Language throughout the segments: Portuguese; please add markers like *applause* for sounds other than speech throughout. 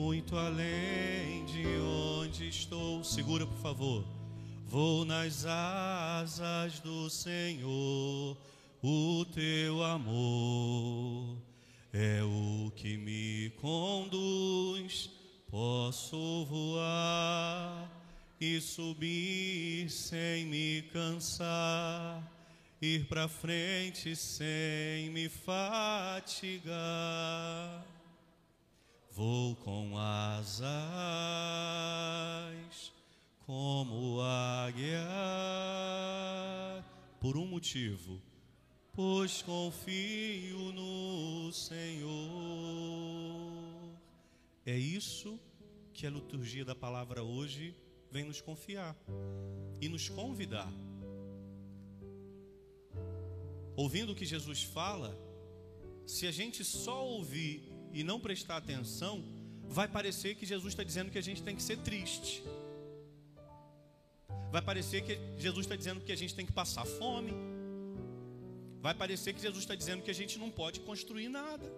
muito além de onde estou. Segura, por favor. Vou nas asas do Senhor, o teu amor é o que me conduz. Posso voar e subir sem me cansar, ir para frente sem me fatigar. Vou com asas como águia, por um motivo, pois confio no Senhor. É isso que a liturgia da palavra hoje vem nos confiar e nos convidar. Ouvindo o que Jesus fala, se a gente só ouvir e não prestar atenção, vai parecer que Jesus está dizendo que a gente tem que ser triste. Vai parecer que Jesus está dizendo que a gente tem que passar fome. Vai parecer que Jesus está dizendo que a gente não pode construir nada.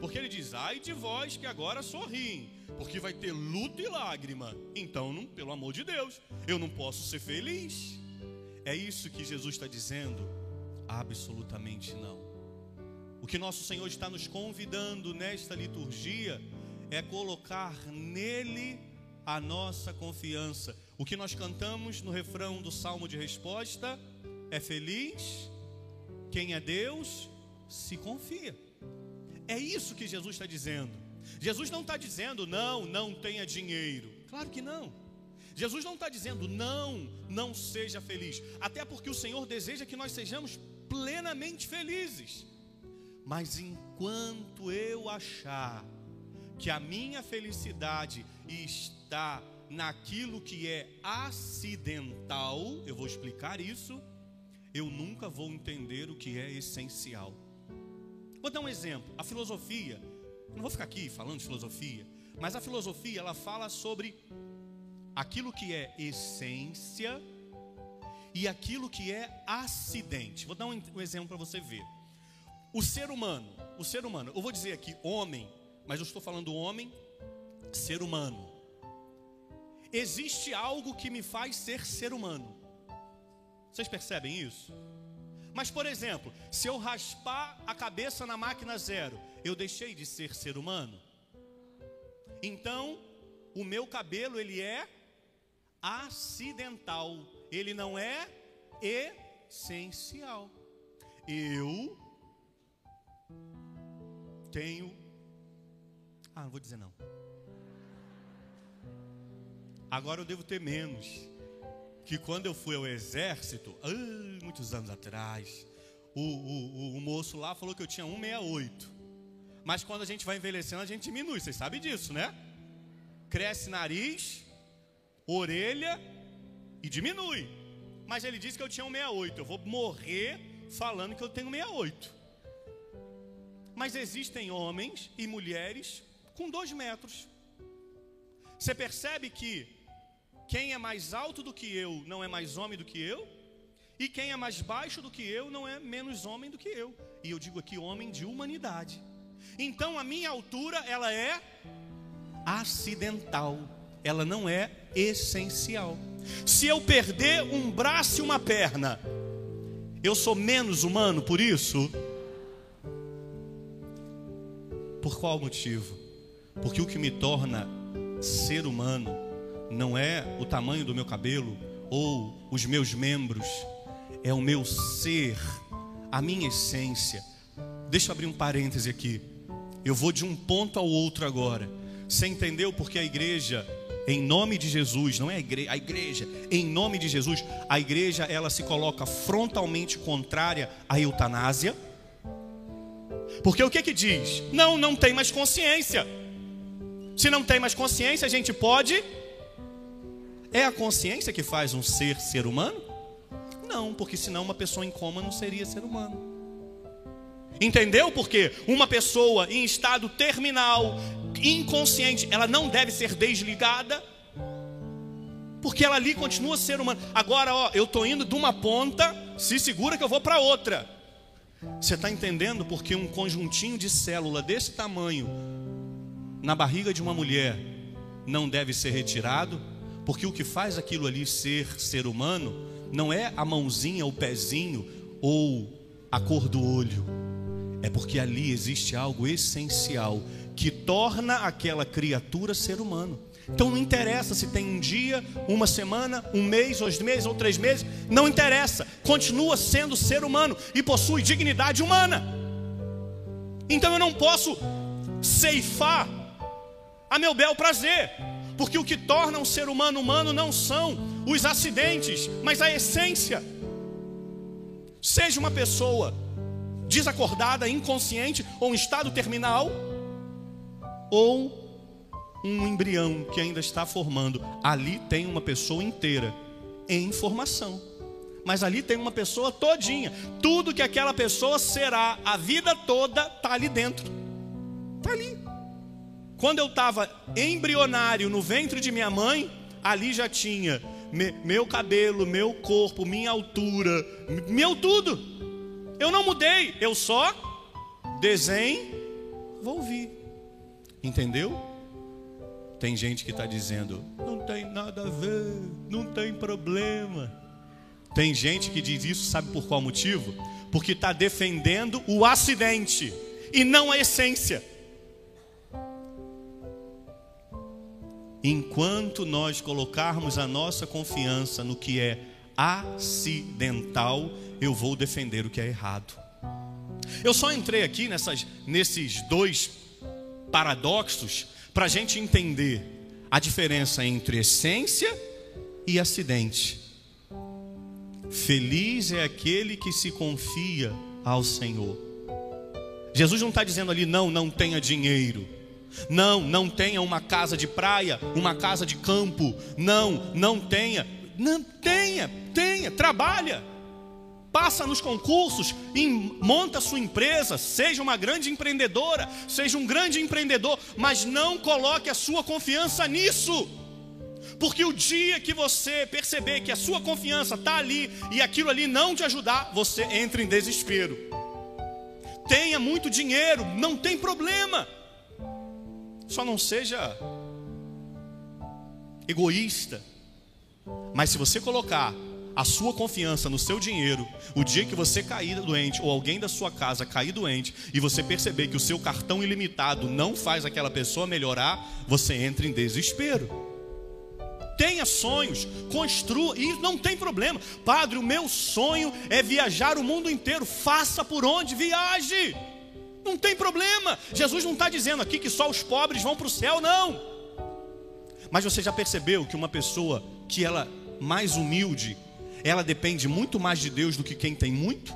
Porque ele diz: ai de vós que agora sorriem, porque vai ter luto e lágrima. Então, não, pelo amor de Deus, eu não posso ser feliz. É isso que Jesus está dizendo? Absolutamente não. O que nosso Senhor está nos convidando nesta liturgia é colocar nele a nossa confiança. O que nós cantamos no refrão do salmo de resposta é feliz quem é Deus se confia. É isso que Jesus está dizendo. Jesus não está dizendo não, não tenha dinheiro. Claro que não. Jesus não está dizendo não, não seja feliz. Até porque o Senhor deseja que nós sejamos plenamente felizes. Mas enquanto eu achar que a minha felicidade está naquilo que é acidental, eu vou explicar isso, eu nunca vou entender o que é essencial. Vou dar um exemplo. A filosofia, não vou ficar aqui falando de filosofia, mas a filosofia ela fala sobre aquilo que é essência e aquilo que é acidente. Vou dar um, exemplo para você ver. O ser humano, o ser humano, eu vou dizer aqui homem, mas eu estou falando homem, ser humano. Existe algo que me faz ser ser humano. Vocês percebem isso? Mas, por exemplo, se eu raspar a cabeça na máquina zero, eu deixei de ser ser humano? Então, o meu cabelo ele é acidental, ele não é essencial. Eu tenho. Ah, não vou dizer não. Agora eu devo ter menos. Que quando eu fui ao exército, ah, muitos anos atrás, o, o, o, moço lá falou que eu tinha 168. Mas quando a gente vai envelhecendo, a gente diminui. Vocês sabem disso, né? Cresce nariz, orelha e diminui. Mas ele disse que eu tinha 168. Eu vou morrer falando que eu tenho 68. Mas existem homens e mulheres com dois metros. Você percebe que quem é mais alto do que eu não é mais homem do que eu, e quem é mais baixo do que eu não é menos homem do que eu. E eu digo aqui homem de humanidade. Então a minha altura ela é acidental, ela não é essencial. Se eu perder um braço e uma perna, eu sou menos humano por isso? Por qual motivo? Porque o que me torna ser humano não é o tamanho do meu cabelo ou os meus membros, é o meu ser, a minha essência. Deixa eu abrir um parêntese aqui. Eu vou de um ponto ao outro agora. Você entendeu porque a igreja, em nome de Jesus, não é a igreja, a igreja, em nome de Jesus, a igreja ela se coloca frontalmente contrária à eutanásia? Porque o que que diz? Não, não tem mais consciência. Se não tem mais consciência, a gente pode. É a consciência que faz um ser ser humano? Não, porque senão uma pessoa em coma não seria ser humano. Entendeu? Porque uma pessoa em estado terminal, inconsciente, ela não deve ser desligada, porque ela ali continua ser humano. Agora, ó, eu estou indo de uma ponta, se segura que eu vou para outra. Você está entendendo porque um conjuntinho de célula desse tamanho na barriga de uma mulher não deve ser retirado, porque o que faz aquilo ali ser ser humano não é a mãozinha, o pezinho ou a cor do olho, é porque ali existe algo essencial que torna aquela criatura ser humano. Então não interessa se tem um dia, uma semana, um mês, dois meses ou três meses, não interessa, continua sendo ser humano e possui dignidade humana. Então eu não posso ceifar a meu bel prazer, porque o que torna um ser humano humano não são os acidentes, mas a essência. Seja uma pessoa desacordada, inconsciente ou em estado terminal, ou um embrião que ainda está formando. Ali tem uma pessoa inteira em formação. Mas ali tem uma pessoa todinha. Tudo que aquela pessoa será a vida toda está ali dentro. Está ali. Quando eu estava embrionário no ventre de minha mãe, ali já tinha me, meu cabelo, meu corpo, minha altura, meu tudo. Eu não mudei, eu só desenvolvi. Entendeu? Tem gente que está dizendo, não tem nada a ver, não tem problema. Tem gente que diz isso, sabe por qual motivo? Porque está defendendo o acidente e não a essência. Enquanto nós colocarmos a nossa confiança no que é acidental, eu vou defender o que é errado. Eu só entrei aqui nessas, nesses dois paradoxos para a gente entender a diferença entre essência e acidente. Feliz é aquele que se confia ao Senhor. Jesus não está dizendo ali, não, não tenha dinheiro. Não, não tenha uma casa de praia, uma casa de campo. Não, não tenha. Não tenha, tenha, trabalha passa nos concursos, monta sua empresa, seja uma grande empreendedora, seja um grande empreendedor, mas não coloque a sua confiança nisso. Porque o dia que você perceber que a sua confiança está ali e aquilo ali não te ajudar, você entra em desespero. Tenha muito dinheiro, não tem problema. Só não seja egoísta. Mas se você colocar a sua confiança no seu dinheiro, o dia que você cair doente ou alguém da sua casa cair doente e você perceber que o seu cartão ilimitado não faz aquela pessoa melhorar, você entra em desespero. Tenha sonhos, construa, e não tem problema. Padre, o meu sonho é viajar o mundo inteiro. Faça por onde, viaje. Não tem problema. Jesus não está dizendo aqui que só os pobres vão para o céu, não. Mas você já percebeu que uma pessoa que ela mais humilde, ela depende muito mais de Deus do que quem tem muito?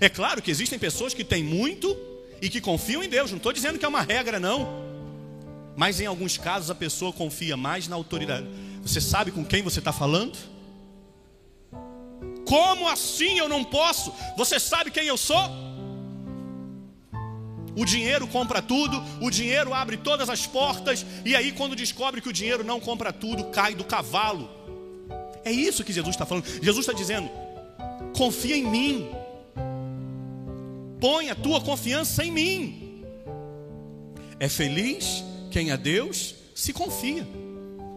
É claro que existem pessoas que têm muito e que confiam em Deus, não estou dizendo que é uma regra, não. Mas em alguns casos a pessoa confia mais na autoridade. Você sabe com quem você está falando? Como assim eu não posso? Você sabe quem eu sou? O dinheiro compra tudo, o dinheiro abre todas as portas, e aí, quando descobre que o dinheiro não compra tudo, cai do cavalo. É isso que Jesus está falando. Jesus está dizendo: confia em mim. Põe a tua confiança em mim. É feliz quem a Deus se confia.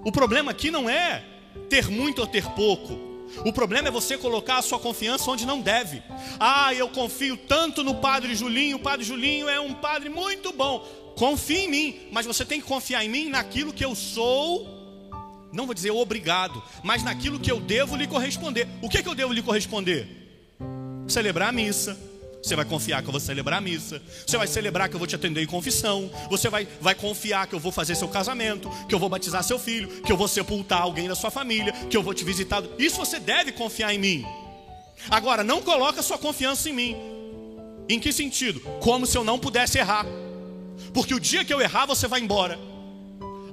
O problema aqui não é ter muito ou ter pouco. O problema é você colocar a sua confiança onde não deve. Ah, eu confio tanto no Padre Julinho. O Padre Julinho é um padre muito bom. Confie em mim, mas você tem que confiar em mim naquilo que eu sou não vou dizer obrigado, mas naquilo que eu devo lhe corresponder. O que, é que eu devo lhe corresponder? Celebrar a missa. Você vai confiar que eu vou celebrar a missa. Você vai celebrar que eu vou te atender em confissão. Você vai, vai confiar que eu vou fazer seu casamento, que eu vou batizar seu filho, que eu vou sepultar alguém da sua família, que eu vou te visitar. Isso você deve confiar em mim. Agora, não coloca sua confiança em mim. Em que sentido? Como se eu não pudesse errar. Porque o dia que eu errar, você vai embora.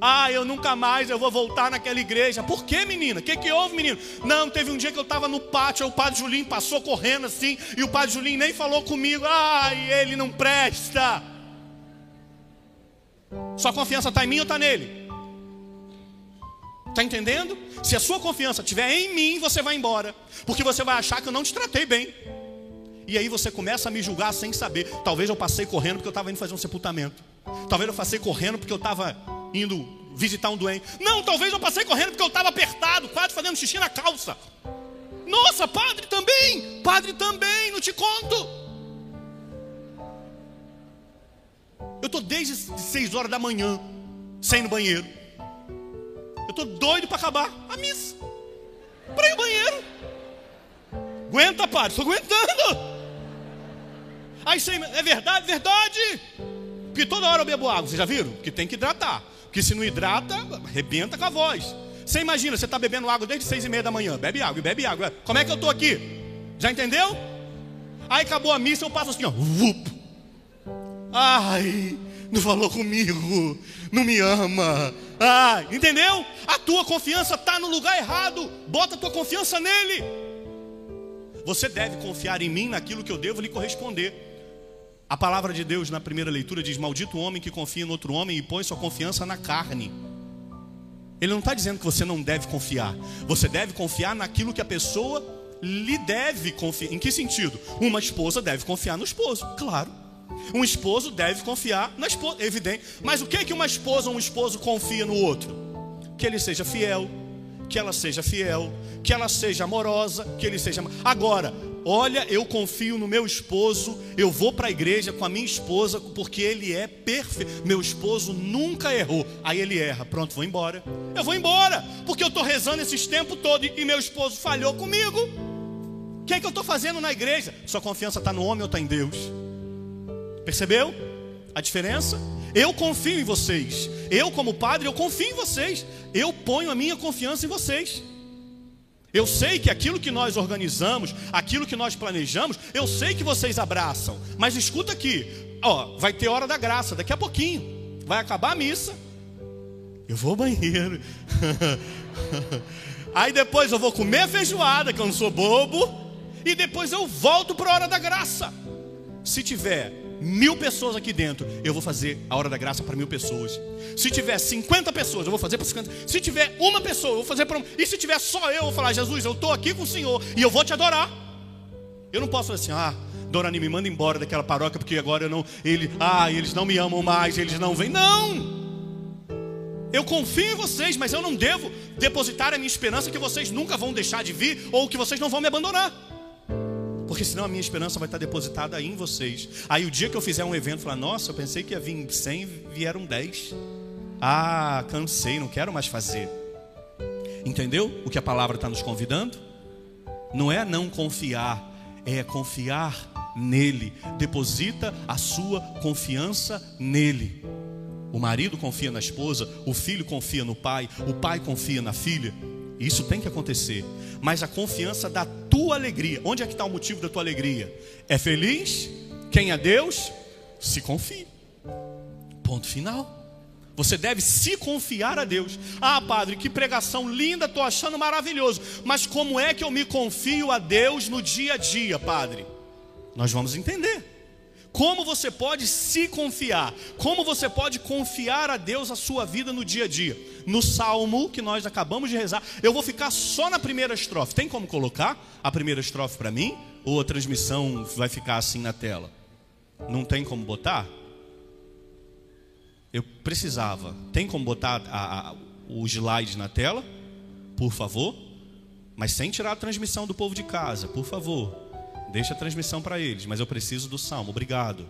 Ah, eu nunca mais eu vou voltar naquela igreja. Por que, menina? O que, que houve, menino? Não, teve um dia que eu estava no pátio, o padre Julinho passou correndo assim, e o padre Julinho nem falou comigo. Ai, ele não presta. Sua confiança está em mim ou está nele? Está entendendo? Se a sua confiança estiver em mim, você vai embora. Porque você vai achar que eu não te tratei bem. E aí você começa a me julgar sem saber. Talvez eu passei correndo porque eu estava indo fazer um sepultamento. Talvez eu passei correndo porque eu estava indo visitar um doente. Não, talvez eu passei correndo porque eu estava apertado, quase fazendo xixi na calça. Nossa, padre também, padre também, não te conto. Eu estou desde 6 horas da manhã sem ir no banheiro. Eu estou doido para acabar a missa. Para ir ao banheiro. Aguenta, padre, estou aguentando. Aí é verdade, verdade. Porque toda hora eu bebo água, vocês já viram? Que tem que hidratar. Porque se não hidrata, arrebenta com a voz. Você imagina, você está bebendo água desde seis e meia da manhã. Bebe água, bebe água. Como é que eu estou aqui? Já entendeu? Aí acabou a missa, eu passo assim, ó. Ai, não falou comigo, não me ama. Ah, entendeu? A tua confiança está no lugar errado. Bota a tua confiança nele. Você deve confiar em mim naquilo que eu devo lhe corresponder. A palavra de Deus na primeira leitura diz: Maldito o homem que confia no outro homem e põe sua confiança na carne. Ele não está dizendo que você não deve confiar. Você deve confiar naquilo que a pessoa lhe deve confiar. Em que sentido? Uma esposa deve confiar no esposo, claro. Um esposo deve confiar na esposa, evidente. Mas o que é que uma esposa ou um esposo confia no outro? Que ele seja fiel, que ela seja fiel, que ela seja amorosa, que ele seja. Agora, Olha, eu confio no meu esposo, eu vou para a igreja com a minha esposa, porque ele é perfeito. Meu esposo nunca errou. Aí ele erra, pronto, vou embora. Eu vou embora, porque eu estou rezando esses tempos todo e meu esposo falhou comigo. O que é que eu estou fazendo na igreja? Sua confiança está no homem ou está em Deus? Percebeu a diferença? Eu confio em vocês. Eu, como padre, eu confio em vocês. Eu ponho a minha confiança em vocês. Eu sei que aquilo que nós organizamos, aquilo que nós planejamos, eu sei que vocês abraçam. Mas escuta aqui, ó, vai ter hora da graça, daqui a pouquinho. Vai acabar a missa. Eu vou ao banheiro. *laughs* Aí depois eu vou comer feijoada, que eu não sou bobo. E depois eu volto para a hora da graça. Se tiver mil pessoas aqui dentro, eu vou fazer a hora da graça para mil pessoas. Se tiver 50 pessoas, eu vou fazer para 50. Se tiver uma pessoa, eu vou fazer para. E se tiver só eu, eu vou falar: Jesus, eu estou aqui com o Senhor e eu vou te adorar. Eu não posso falar assim, ah, Dorani, me manda embora daquela paróquia porque agora eu não. Ele, ah, eles não me amam mais, eles não vêm. Não! Eu confio em vocês, mas eu não devo depositar a minha esperança que vocês nunca vão deixar de vir ou que vocês não vão me abandonar porque senão a minha esperança vai estar depositada aí em vocês. Aí o dia que eu fizer um evento, falar, nossa, eu pensei que ia vir 100, vieram 10. Ah, cansei, não quero mais fazer. Entendeu o que a palavra está nos convidando? Não é não confiar, é confiar nele. Deposita a sua confiança nele. O marido confia na esposa, o filho confia no pai, o pai confia na filha. Isso tem que acontecer. Mas a confiança da tua alegria. Onde é que está o motivo da tua alegria? É feliz? Quem é Deus? Se confia. Ponto final. Você deve se confiar a Deus. Ah, padre, que pregação linda, estou achando maravilhoso. Mas como é que eu me confio a Deus no dia a dia, padre? Nós vamos entender. Como você pode se confiar? Como você pode confiar a Deus a sua vida no dia a dia? No salmo que nós acabamos de rezar, eu vou ficar só na primeira estrofe. Tem como colocar a primeira estrofe para mim? Ou a transmissão vai ficar assim na tela? Não tem como botar? Eu precisava. Tem como botar a, a, o slide na tela? Por favor? Mas sem tirar a transmissão do povo de casa, por favor. Deixa a transmissão para eles, mas eu preciso do salmo. Obrigado.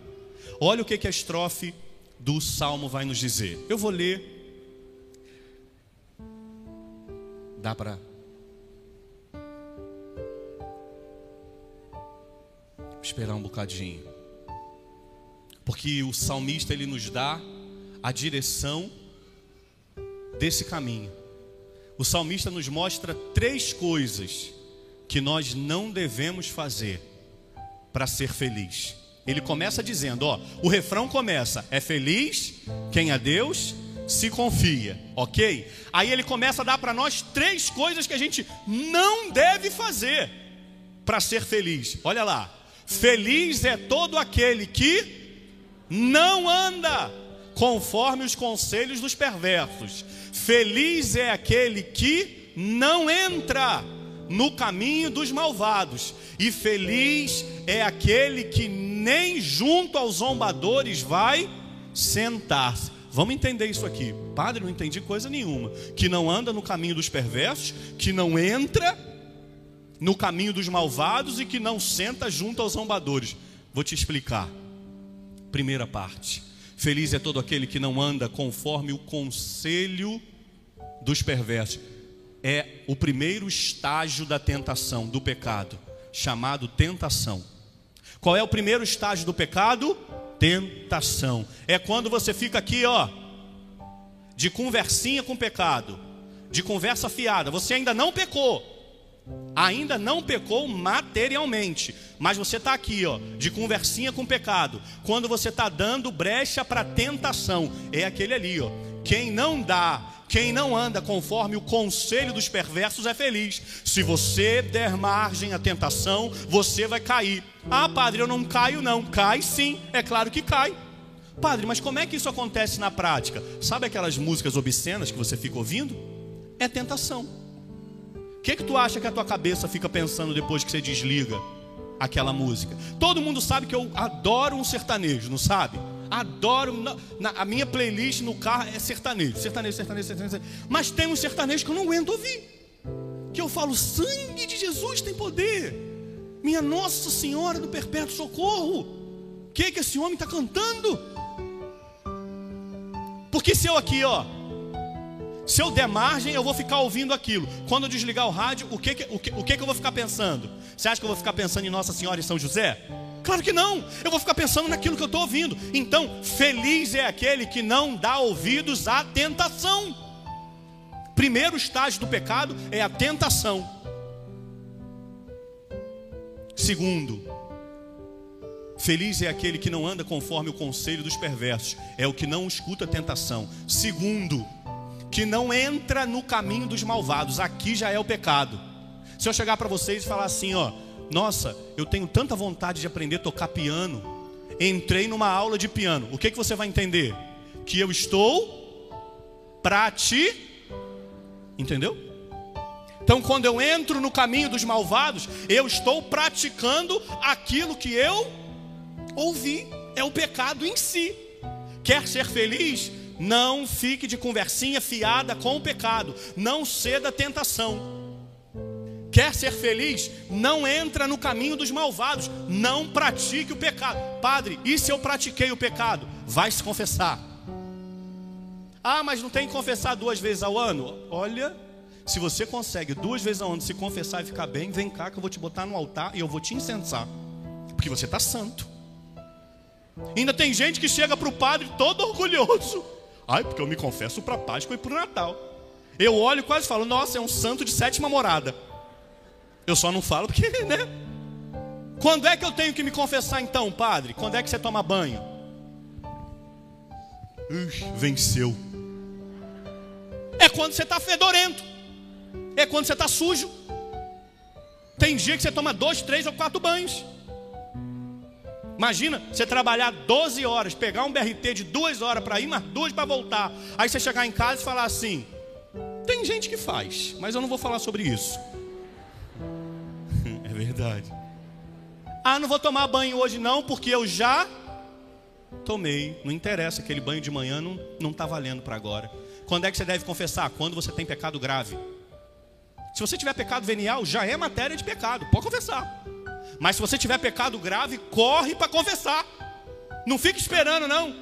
Olha o que, que a estrofe do salmo vai nos dizer. Eu vou ler. Dá para. Esperar um bocadinho. Porque o salmista ele nos dá a direção desse caminho. O salmista nos mostra três coisas que nós não devemos fazer para ser feliz. Ele começa dizendo, ó, o refrão começa: é feliz quem a Deus se confia, ok? Aí ele começa a dar para nós três coisas que a gente não deve fazer para ser feliz. Olha lá, feliz é todo aquele que não anda conforme os conselhos dos perversos. Feliz é aquele que não entra no caminho dos malvados, e feliz é aquele que nem junto aos zombadores vai Sentar-se. Vamos entender isso aqui. Padre, não entendi coisa nenhuma. Que não anda no caminho dos perversos, que não entra no caminho dos malvados e que não senta junto aos zombadores. Vou te explicar. Primeira parte. Feliz é todo aquele que não anda conforme o conselho dos perversos. É o primeiro estágio da tentação, do pecado, chamado tentação. Qual é o primeiro estágio do pecado? Tentação. É quando você fica aqui, ó, de conversinha com o pecado, de conversa fiada. Você ainda não pecou, ainda não pecou materialmente, mas você está aqui, ó, de conversinha com o pecado. Quando você está dando brecha para tentação, é aquele ali, ó. Quem não dá, quem não anda conforme o conselho dos perversos é feliz. Se você der margem à tentação, você vai cair. Ah, padre, eu não caio, não. Cai sim, é claro que cai. Padre, mas como é que isso acontece na prática? Sabe aquelas músicas obscenas que você fica ouvindo? É tentação. O que, que tu acha que a tua cabeça fica pensando depois que você desliga aquela música? Todo mundo sabe que eu adoro um sertanejo, não sabe? Adoro. Na, na, a minha playlist no carro é sertanejo, sertanejo, sertanejo, sertanejo. Mas tem um sertanejo que eu não aguento ouvir. Que eu falo, sangue de Jesus tem poder. Minha Nossa Senhora do Perpétuo Socorro. O que, que esse homem está cantando? Porque se eu aqui, ó, se eu der margem, eu vou ficar ouvindo aquilo. Quando eu desligar o rádio, o que, que, o que, o que, que eu vou ficar pensando? Você acha que eu vou ficar pensando em Nossa Senhora e São José? Claro que não. Eu vou ficar pensando naquilo que eu estou ouvindo. Então, feliz é aquele que não dá ouvidos à tentação. Primeiro estágio do pecado é a tentação. Segundo, feliz é aquele que não anda conforme o conselho dos perversos, é o que não escuta a tentação. Segundo, que não entra no caminho dos malvados. Aqui já é o pecado. Se eu chegar para vocês e falar assim, ó, nossa, eu tenho tanta vontade de aprender a tocar piano. Entrei numa aula de piano. O que, que você vai entender? Que eu estou para ti. Entendeu? Então, quando eu entro no caminho dos malvados, eu estou praticando aquilo que eu ouvi. É o pecado em si. Quer ser feliz? Não fique de conversinha fiada com o pecado. Não ceda à tentação. Quer ser feliz? Não entra no caminho dos malvados. Não pratique o pecado. Padre, e se eu pratiquei o pecado? Vai se confessar. Ah, mas não tem que confessar duas vezes ao ano? Olha, se você consegue duas vezes ao ano se confessar e ficar bem, vem cá que eu vou te botar no altar e eu vou te incensar. Porque você está santo. Ainda tem gente que chega para o padre todo orgulhoso. Ai, porque eu me confesso para Páscoa e para o Natal. Eu olho e quase falo, nossa, é um santo de sétima morada. Eu só não falo porque, *laughs* né? Quando é que eu tenho que me confessar então, padre? Quando é que você toma banho? Ux, venceu. É quando você está fedorento. É quando você está sujo. Tem dia que você toma dois, três ou quatro banhos. Imagina você trabalhar 12 horas, pegar um BRT de duas horas para ir, mas duas para voltar. Aí você chegar em casa e falar assim: tem gente que faz, mas eu não vou falar sobre isso verdade. Ah, não vou tomar banho hoje não, porque eu já tomei. Não interessa, aquele banho de manhã não não está valendo para agora. Quando é que você deve confessar? Quando você tem pecado grave. Se você tiver pecado venial, já é matéria de pecado, pode confessar. Mas se você tiver pecado grave, corre para confessar. Não fique esperando não.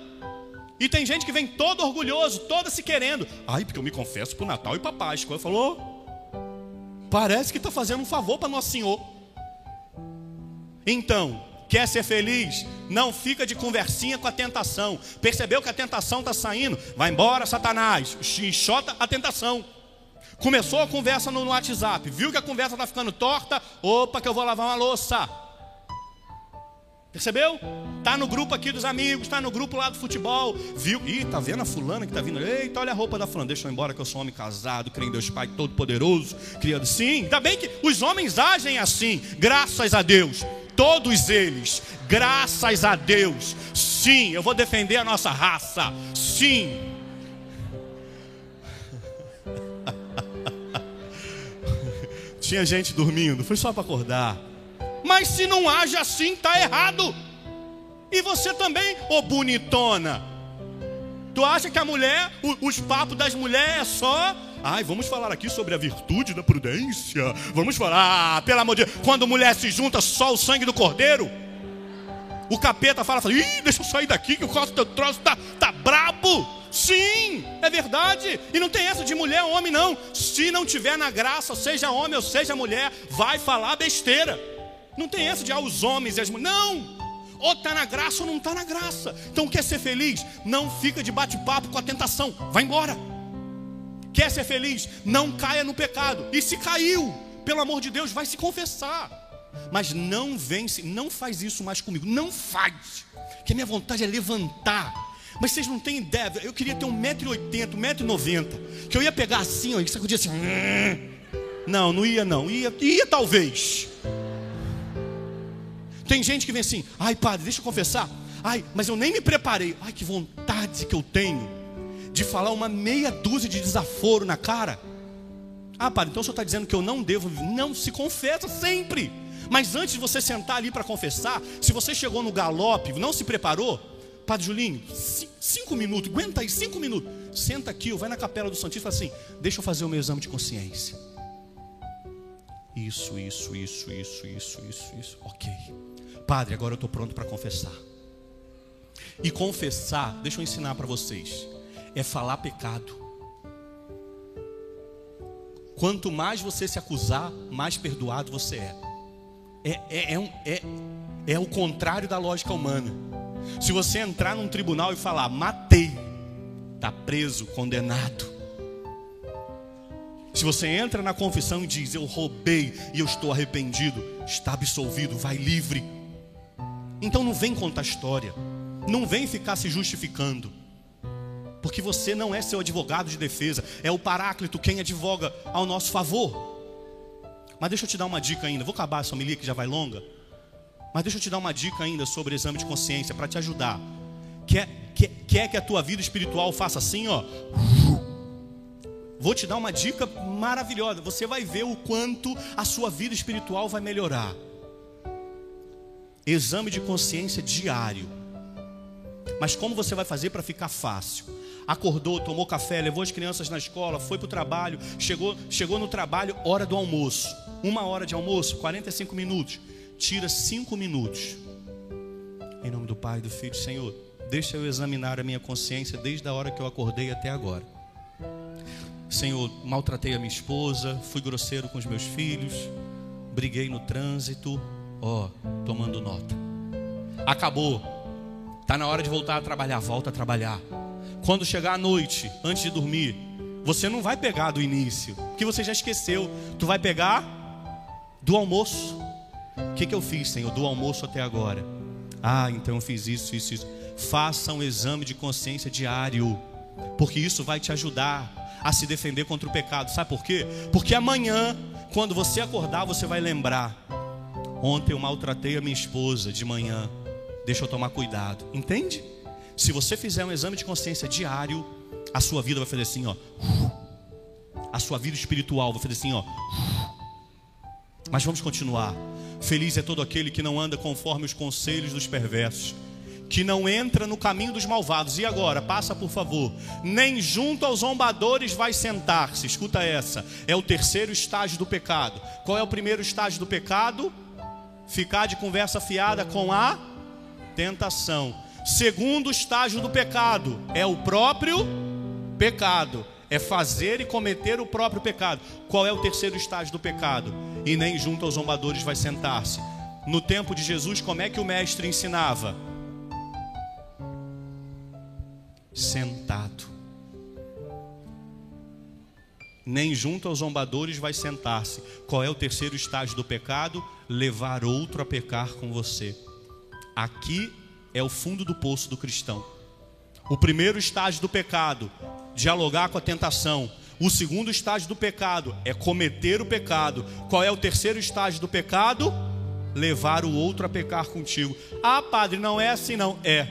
E tem gente que vem todo orgulhoso, toda se querendo. Ai, porque eu me confesso para o Natal e para Páscoa. Eu falou, parece que está fazendo um favor para Nosso Senhor. Então, quer ser feliz? Não fica de conversinha com a tentação. Percebeu que a tentação está saindo? Vai embora, Satanás. Xixota a tentação. Começou a conversa no WhatsApp, viu que a conversa está ficando torta? Opa, que eu vou lavar uma louça. Percebeu? Tá no grupo aqui dos amigos, tá no grupo lá do futebol. Viu? Ih, tá vendo a fulana que tá vindo? Eita, olha a roupa da fulana. Deixa eu ir embora que eu sou homem casado, creio em Deus Pai Todo-Poderoso, criado. Sim, ainda bem que os homens agem assim, graças a Deus. Todos eles, graças a Deus. Sim, eu vou defender a nossa raça. Sim. *laughs* Tinha gente dormindo, foi só para acordar. Mas se não age assim, está errado. E você também, ô bonitona, Tu acha que a mulher, os papos das mulheres é só. Ai, vamos falar aqui sobre a virtude da prudência. Vamos falar, ah, pelo amor de Deus, quando mulher se junta, só o sangue do cordeiro. O capeta fala, fala Ih, deixa eu sair daqui que o costo do troço tá, tá brabo. Sim, é verdade. E não tem essa de mulher ou homem, não. Se não tiver na graça, seja homem ou seja mulher, vai falar besteira. Não tem essa de ah, os homens e as mulheres. Não. Ou está na graça ou não está na graça. Então quer ser feliz? Não fica de bate-papo com a tentação. Vai embora. Quer ser feliz? Não caia no pecado. E se caiu, pelo amor de Deus, vai se confessar. Mas não vence, não faz isso mais comigo. Não faz. Que a minha vontade é levantar. Mas vocês não têm ideia. Eu queria ter 1,80m, 1,90m. Que eu ia pegar assim, ó, e sacudir assim. Não, não ia não. Ia, ia talvez. Tem gente que vem assim, ai padre, deixa eu confessar. Ai, mas eu nem me preparei. Ai, que vontade que eu tenho de falar uma meia dúzia de desaforo na cara. Ah, padre, então o senhor está dizendo que eu não devo. Não, se confessa sempre. Mas antes de você sentar ali para confessar, se você chegou no galope, não se preparou, Padre Julinho, cinco minutos, aguenta aí, cinco minutos. Senta aqui, vai na capela do Santíssimo e fala assim: deixa eu fazer o meu exame de consciência. Isso, isso, isso, isso, isso, isso, isso. Ok. Padre, agora eu estou pronto para confessar. E confessar, deixa eu ensinar para vocês, é falar pecado. Quanto mais você se acusar, mais perdoado você é. É, é, é, um, é, é o contrário da lógica humana. Se você entrar num tribunal e falar, matei, está preso, condenado. Se você entra na confissão e diz, eu roubei e eu estou arrependido, está absolvido, vai livre. Então não vem contar história, não vem ficar se justificando, porque você não é seu advogado de defesa, é o Paráclito quem advoga ao nosso favor. Mas deixa eu te dar uma dica ainda, vou acabar essa homilia que já vai longa, mas deixa eu te dar uma dica ainda sobre exame de consciência para te ajudar. Quer, quer, quer que a tua vida espiritual faça assim, ó? Vou te dar uma dica maravilhosa. Você vai ver o quanto a sua vida espiritual vai melhorar exame de consciência diário. Mas como você vai fazer para ficar fácil? Acordou, tomou café, levou as crianças na escola, foi para o trabalho, chegou, chegou no trabalho, hora do almoço. Uma hora de almoço, 45 minutos. Tira cinco minutos. Em nome do Pai do Filho, Senhor, deixa eu examinar a minha consciência desde a hora que eu acordei até agora. Senhor, maltratei a minha esposa, fui grosseiro com os meus filhos, briguei no trânsito, ó, oh, tomando nota. Acabou. Tá na hora de voltar a trabalhar, volta a trabalhar. Quando chegar a noite, antes de dormir, você não vai pegar do início, que você já esqueceu. Tu vai pegar do almoço. O que, que eu fiz, Senhor, do almoço até agora? Ah, então eu fiz isso, isso, isso. Faça um exame de consciência diário, porque isso vai te ajudar a se defender contra o pecado. Sabe por quê? Porque amanhã, quando você acordar, você vai lembrar Ontem eu maltratei a minha esposa de manhã. Deixa eu tomar cuidado. Entende? Se você fizer um exame de consciência diário, a sua vida vai fazer assim, ó. A sua vida espiritual vai fazer assim, ó. Mas vamos continuar. Feliz é todo aquele que não anda conforme os conselhos dos perversos, que não entra no caminho dos malvados. E agora, passa por favor. Nem junto aos zombadores vai sentar-se. Escuta essa. É o terceiro estágio do pecado. Qual é o primeiro estágio do pecado? ficar de conversa fiada com a tentação. Segundo estágio do pecado é o próprio pecado, é fazer e cometer o próprio pecado. Qual é o terceiro estágio do pecado? E nem junto aos zombadores vai sentar-se. No tempo de Jesus, como é que o mestre ensinava? Sentado nem junto aos zombadores vai sentar-se. Qual é o terceiro estágio do pecado? Levar outro a pecar com você. Aqui é o fundo do poço do cristão. O primeiro estágio do pecado, dialogar com a tentação. O segundo estágio do pecado é cometer o pecado. Qual é o terceiro estágio do pecado? Levar o outro a pecar contigo. Ah, padre, não é assim não. É.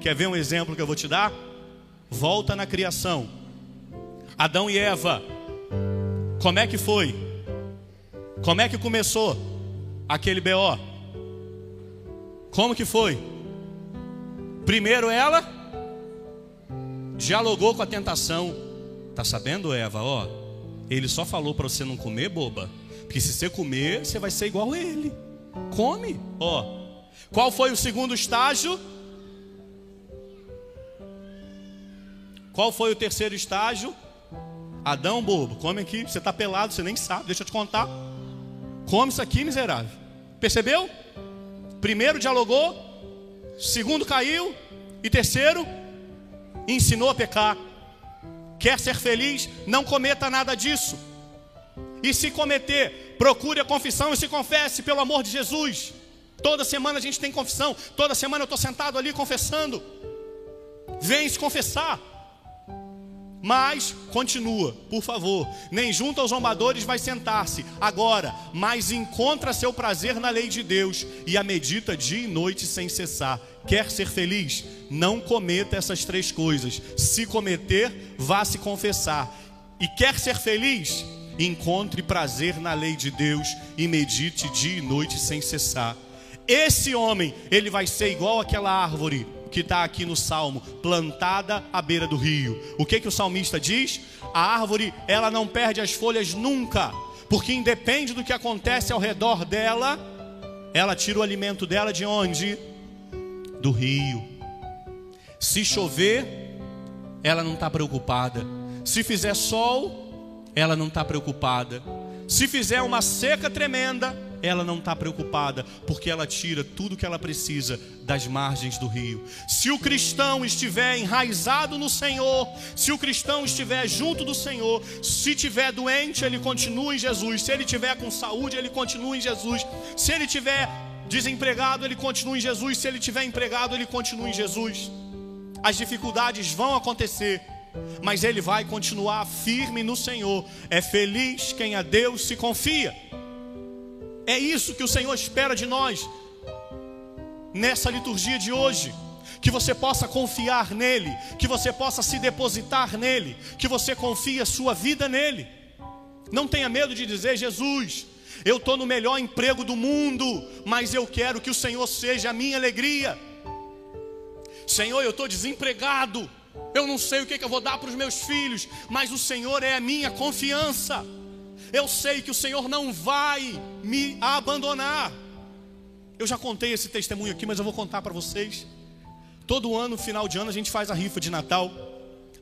Quer ver um exemplo que eu vou te dar? Volta na criação. Adão e Eva como é que foi? Como é que começou aquele BO? Como que foi? Primeiro ela dialogou com a tentação. Tá sabendo, Eva? Ó, ele só falou para você não comer, boba. Porque se você comer, você vai ser igual a ele. Come, ó. Qual foi o segundo estágio? Qual foi o terceiro estágio? Adão, bobo, come aqui. Você está pelado, você nem sabe, deixa eu te contar. Come isso aqui, miserável. Percebeu? Primeiro dialogou, segundo caiu, e terceiro ensinou a pecar. Quer ser feliz? Não cometa nada disso. E se cometer, procure a confissão e se confesse, pelo amor de Jesus. Toda semana a gente tem confissão, toda semana eu estou sentado ali confessando. Vem se confessar. Mas continua, por favor. Nem junto aos zombadores vai sentar-se agora, mas encontra seu prazer na lei de Deus e a medita dia e noite sem cessar. Quer ser feliz? Não cometa essas três coisas. Se cometer, vá se confessar. E quer ser feliz? Encontre prazer na lei de Deus e medite dia e noite sem cessar. Esse homem, ele vai ser igual aquela árvore que está aqui no salmo, plantada à beira do rio. O que que o salmista diz? A árvore, ela não perde as folhas nunca, porque independe do que acontece ao redor dela, ela tira o alimento dela de onde? Do rio. Se chover, ela não está preocupada. Se fizer sol, ela não está preocupada. Se fizer uma seca tremenda, ela não está preocupada, porque ela tira tudo que ela precisa das margens do rio. Se o cristão estiver enraizado no Senhor, se o cristão estiver junto do Senhor, se estiver doente, ele continua em Jesus. Se ele estiver com saúde, ele continua em Jesus. Se ele estiver desempregado, ele continua em Jesus. Se ele estiver empregado, ele continua em Jesus. As dificuldades vão acontecer, mas ele vai continuar firme no Senhor. É feliz quem a Deus se confia. É isso que o Senhor espera de nós nessa liturgia de hoje. Que você possa confiar nele, que você possa se depositar nele, que você confie a sua vida nele. Não tenha medo de dizer, Jesus, eu estou no melhor emprego do mundo, mas eu quero que o Senhor seja a minha alegria. Senhor, eu estou desempregado, eu não sei o que, que eu vou dar para os meus filhos, mas o Senhor é a minha confiança. Eu sei que o Senhor não vai me abandonar. Eu já contei esse testemunho aqui, mas eu vou contar para vocês. Todo ano, final de ano, a gente faz a rifa de Natal.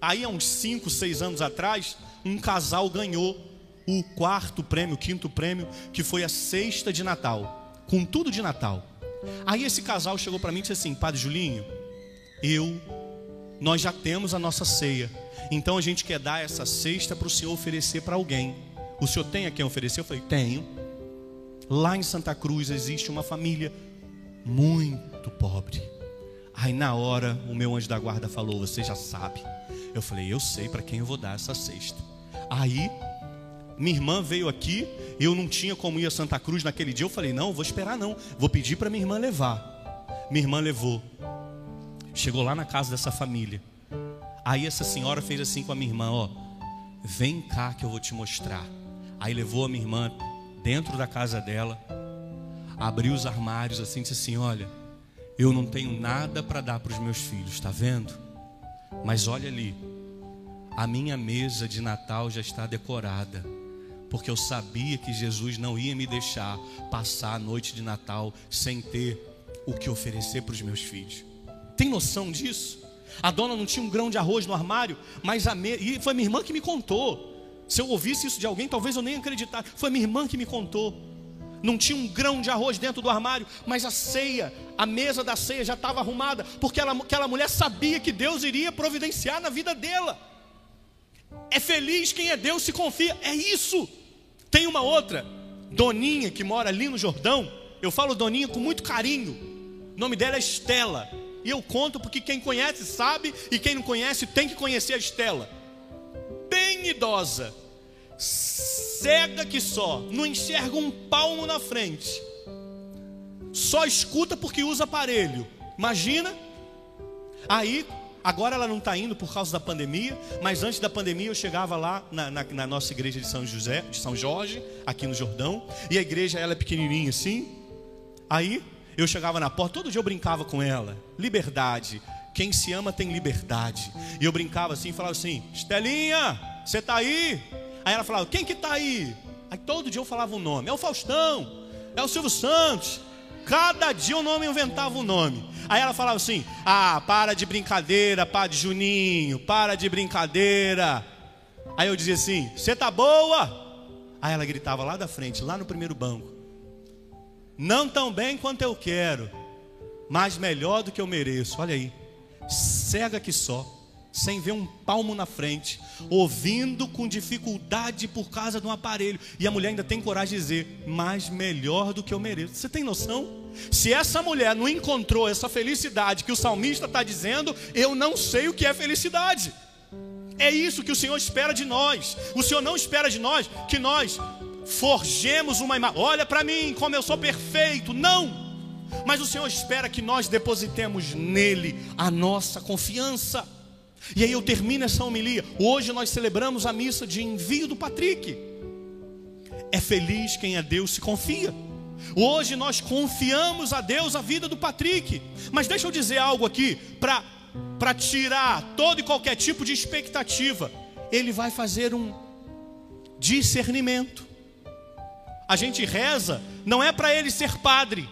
Aí, há uns 5, 6 anos atrás, um casal ganhou o quarto prêmio, o quinto prêmio, que foi a cesta de Natal, com tudo de Natal. Aí esse casal chegou para mim e disse assim: Padre Julinho, eu, nós já temos a nossa ceia, então a gente quer dar essa cesta para o Senhor oferecer para alguém. O senhor tem a quem oferecer? Eu falei, tenho. Lá em Santa Cruz existe uma família muito pobre. Aí na hora o meu anjo da guarda falou: Você já sabe. Eu falei: Eu sei para quem eu vou dar essa cesta. Aí minha irmã veio aqui, eu não tinha como ir a Santa Cruz naquele dia. Eu falei: Não, vou esperar não. Vou pedir para minha irmã levar. Minha irmã levou. Chegou lá na casa dessa família. Aí essa senhora fez assim com a minha irmã: Ó, vem cá que eu vou te mostrar. Aí levou a minha irmã dentro da casa dela, abriu os armários assim, disse assim: Olha, eu não tenho nada para dar para os meus filhos, está vendo? Mas olha ali, a minha mesa de Natal já está decorada, porque eu sabia que Jesus não ia me deixar passar a noite de Natal sem ter o que oferecer para os meus filhos. Tem noção disso? A dona não tinha um grão de arroz no armário, mas a me... e foi minha irmã que me contou. Se eu ouvisse isso de alguém, talvez eu nem acreditasse. Foi minha irmã que me contou. Não tinha um grão de arroz dentro do armário, mas a ceia, a mesa da ceia já estava arrumada, porque ela, aquela mulher sabia que Deus iria providenciar na vida dela. É feliz quem é Deus se confia, é isso. Tem uma outra, Doninha, que mora ali no Jordão. Eu falo Doninha com muito carinho. O nome dela é Estela. E eu conto porque quem conhece sabe, e quem não conhece tem que conhecer a Estela bem idosa, cega que só, não enxerga um palmo na frente, só escuta porque usa aparelho. Imagina? Aí, agora ela não está indo por causa da pandemia, mas antes da pandemia eu chegava lá na, na, na, nossa igreja de São José, de São Jorge, aqui no Jordão, e a igreja ela é pequenininha assim. Aí eu chegava na porta, todo dia eu brincava com ela. Liberdade, Quem se ama tem liberdade. E eu brincava assim, falava assim: Estelinha, você tá aí? Aí ela falava: Quem que tá aí? Aí todo dia eu falava um nome: É o Faustão, é o Silvio Santos. Cada dia o nome inventava um nome. Aí ela falava assim: Ah, para de brincadeira, Padre Juninho, para de brincadeira. Aí eu dizia assim: Você tá boa? Aí ela gritava lá da frente, lá no primeiro banco: Não tão bem quanto eu quero, mas melhor do que eu mereço. Olha aí, cega que só, sem ver um palmo na frente, ouvindo com dificuldade por causa de um aparelho. E a mulher ainda tem coragem de dizer: Mas melhor do que eu mereço. Você tem noção? Se essa mulher não encontrou essa felicidade que o salmista está dizendo, eu não sei o que é felicidade. É isso que o Senhor espera de nós. O Senhor não espera de nós que nós forjemos uma imagem. Olha para mim como eu sou perfeito. Não. Mas o Senhor espera que nós depositemos nele a nossa confiança. E aí eu termino essa homilia. Hoje nós celebramos a missa de envio do Patrick. É feliz quem a Deus se confia. Hoje nós confiamos a Deus a vida do Patrick. Mas deixa eu dizer algo aqui para para tirar todo e qualquer tipo de expectativa, ele vai fazer um discernimento. A gente reza não é para ele ser padre.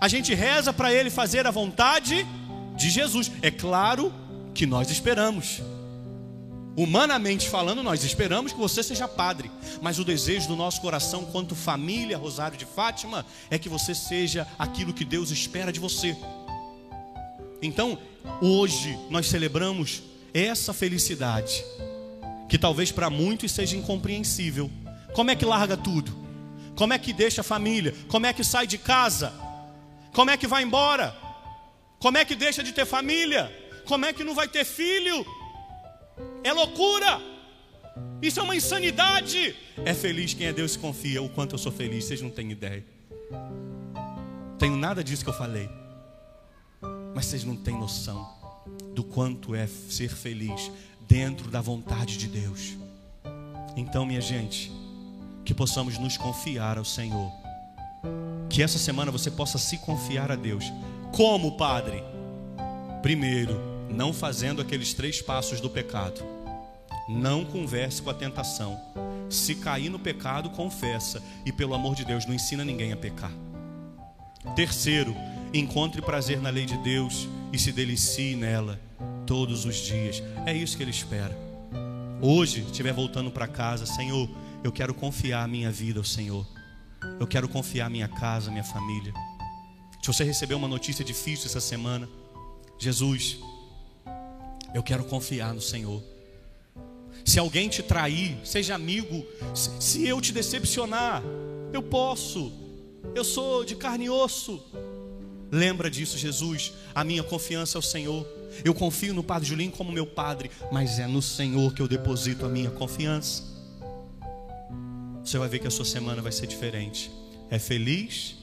A gente reza para ele fazer a vontade de Jesus. É claro que nós esperamos. Humanamente falando, nós esperamos que você seja padre, mas o desejo do nosso coração, quanto família Rosário de Fátima, é que você seja aquilo que Deus espera de você. Então, hoje nós celebramos essa felicidade, que talvez para muitos seja incompreensível. Como é que larga tudo? Como é que deixa a família? Como é que sai de casa? Como é que vai embora? Como é que deixa de ter família? Como é que não vai ter filho? É loucura. Isso é uma insanidade. É feliz quem é Deus se confia. O quanto eu sou feliz, vocês não têm ideia. Tenho nada disso que eu falei. Mas vocês não têm noção do quanto é ser feliz dentro da vontade de Deus. Então, minha gente, que possamos nos confiar ao Senhor. Que essa semana você possa se confiar a Deus. Como, Padre? Primeiro, não fazendo aqueles três passos do pecado. Não converse com a tentação. Se cair no pecado, confessa. E pelo amor de Deus, não ensina ninguém a pecar. Terceiro, encontre prazer na lei de Deus e se delicie nela todos os dias. É isso que Ele espera. Hoje, estiver voltando para casa, Senhor, eu quero confiar a minha vida ao Senhor. Eu quero confiar minha casa, minha família. Se você recebeu uma notícia difícil essa semana, Jesus, eu quero confiar no Senhor. Se alguém te trair, seja amigo, se eu te decepcionar, eu posso. Eu sou de carne e osso. Lembra disso, Jesus. A minha confiança é o Senhor. Eu confio no Padre Julinho como meu padre, mas é no Senhor que eu deposito a minha confiança. Você vai ver que a sua semana vai ser diferente. É feliz